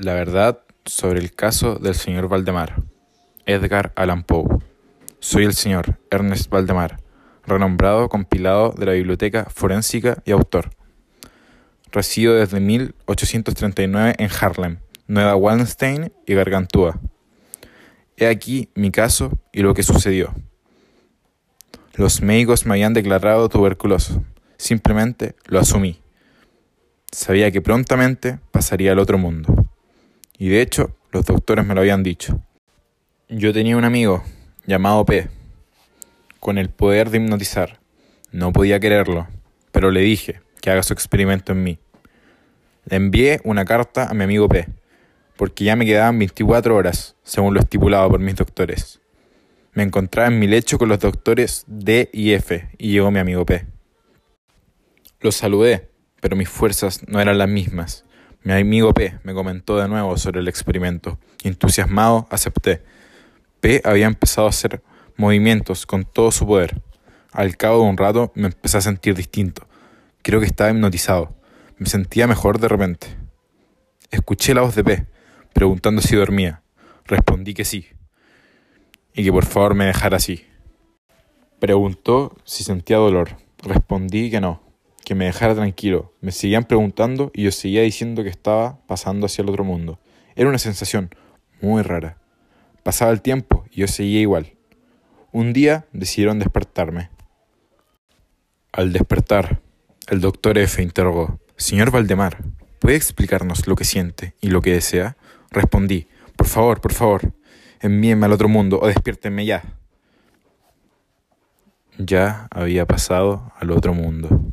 La verdad sobre el caso del señor Valdemar. Edgar Allan Poe. Soy el señor Ernest Valdemar, renombrado compilado de la Biblioteca Forénsica y autor. Resido desde 1839 en Harlem, Nueva Wallenstein y Gargantúa. He aquí mi caso y lo que sucedió. Los médicos me habían declarado tuberculoso. Simplemente lo asumí. Sabía que prontamente pasaría al otro mundo. Y de hecho, los doctores me lo habían dicho. Yo tenía un amigo llamado P, con el poder de hipnotizar. No podía quererlo, pero le dije que haga su experimento en mí. Le envié una carta a mi amigo P, porque ya me quedaban 24 horas, según lo estipulado por mis doctores. Me encontraba en mi lecho con los doctores D y F y llegó mi amigo P. Lo saludé, pero mis fuerzas no eran las mismas. Mi amigo P me comentó de nuevo sobre el experimento. Entusiasmado, acepté. P había empezado a hacer movimientos con todo su poder. Al cabo de un rato me empecé a sentir distinto. Creo que estaba hipnotizado. Me sentía mejor de repente. Escuché la voz de P, preguntando si dormía. Respondí que sí. Y que por favor me dejara así. Preguntó si sentía dolor. Respondí que no que me dejara tranquilo. Me seguían preguntando y yo seguía diciendo que estaba pasando hacia el otro mundo. Era una sensación muy rara. Pasaba el tiempo y yo seguía igual. Un día decidieron despertarme. Al despertar, el doctor F interrogó, Señor Valdemar, ¿puede explicarnos lo que siente y lo que desea? Respondí, por favor, por favor, envíenme al otro mundo o despiértenme ya. Ya había pasado al otro mundo.